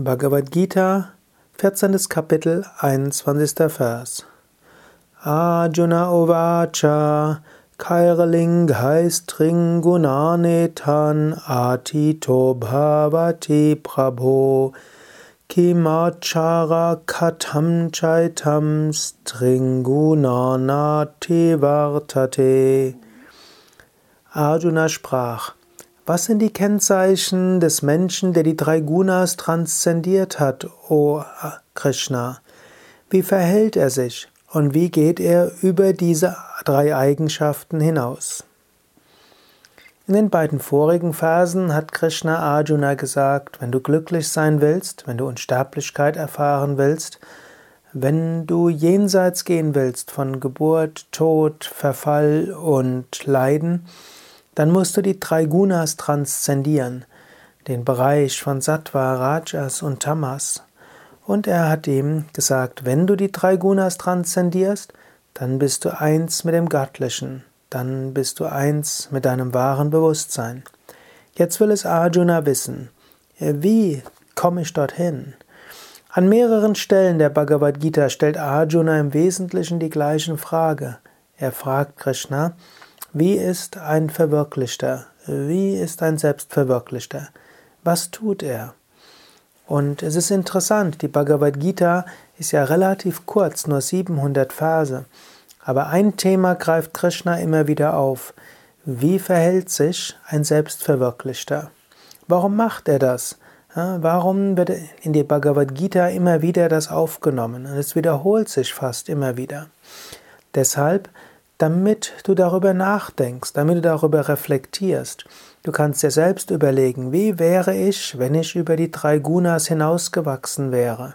Bhagavad Gita, 14. Kapitel, 21. Vers. Arjuna Ovacha Kairalinghaistring Gunanetan Atito Bhavati Prabho Kimachara Katam Chaitam Stringunanati Vartate Arjuna sprach was sind die Kennzeichen des Menschen, der die drei Gunas transzendiert hat, o Krishna? Wie verhält er sich und wie geht er über diese drei Eigenschaften hinaus? In den beiden vorigen Versen hat Krishna Arjuna gesagt, wenn du glücklich sein willst, wenn du Unsterblichkeit erfahren willst, wenn du jenseits gehen willst von Geburt, Tod, Verfall und Leiden, dann musst du die drei Gunas transzendieren, den Bereich von Sattva, Rajas und Tamas. Und er hat ihm gesagt, wenn du die drei Gunas transzendierst, dann bist du eins mit dem Göttlichen, dann bist du eins mit deinem wahren Bewusstsein. Jetzt will es Arjuna wissen, wie komme ich dorthin? An mehreren Stellen der Bhagavad Gita stellt Arjuna im Wesentlichen die gleiche Frage. Er fragt Krishna, wie ist ein Verwirklichter? Wie ist ein Selbstverwirklichter? Was tut er? Und es ist interessant, die Bhagavad Gita ist ja relativ kurz, nur 700 Verse. Aber ein Thema greift Krishna immer wieder auf. Wie verhält sich ein Selbstverwirklichter? Warum macht er das? Warum wird in die Bhagavad Gita immer wieder das aufgenommen? Und es wiederholt sich fast immer wieder. Deshalb damit du darüber nachdenkst, damit du darüber reflektierst. Du kannst dir selbst überlegen, wie wäre ich, wenn ich über die drei Gunas hinausgewachsen wäre?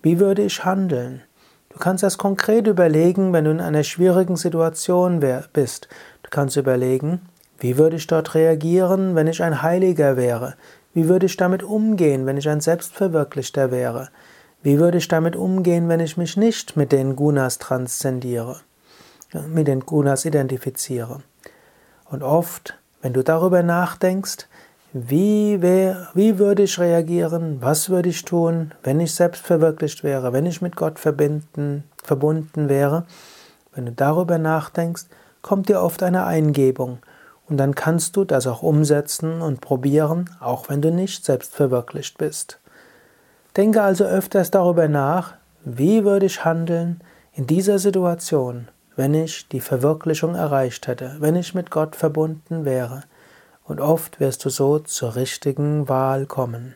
Wie würde ich handeln? Du kannst das konkret überlegen, wenn du in einer schwierigen Situation bist. Du kannst überlegen, wie würde ich dort reagieren, wenn ich ein Heiliger wäre? Wie würde ich damit umgehen, wenn ich ein Selbstverwirklichter wäre? Wie würde ich damit umgehen, wenn ich mich nicht mit den Gunas transzendiere? Mit den Gunas identifiziere. Und oft, wenn du darüber nachdenkst, wie, wär, wie würde ich reagieren, was würde ich tun, wenn ich selbst verwirklicht wäre, wenn ich mit Gott verbinden, verbunden wäre, wenn du darüber nachdenkst, kommt dir oft eine Eingebung und dann kannst du das auch umsetzen und probieren, auch wenn du nicht selbst verwirklicht bist. Denke also öfters darüber nach, wie würde ich handeln in dieser Situation, wenn ich die Verwirklichung erreicht hätte, wenn ich mit Gott verbunden wäre. Und oft wirst du so zur richtigen Wahl kommen.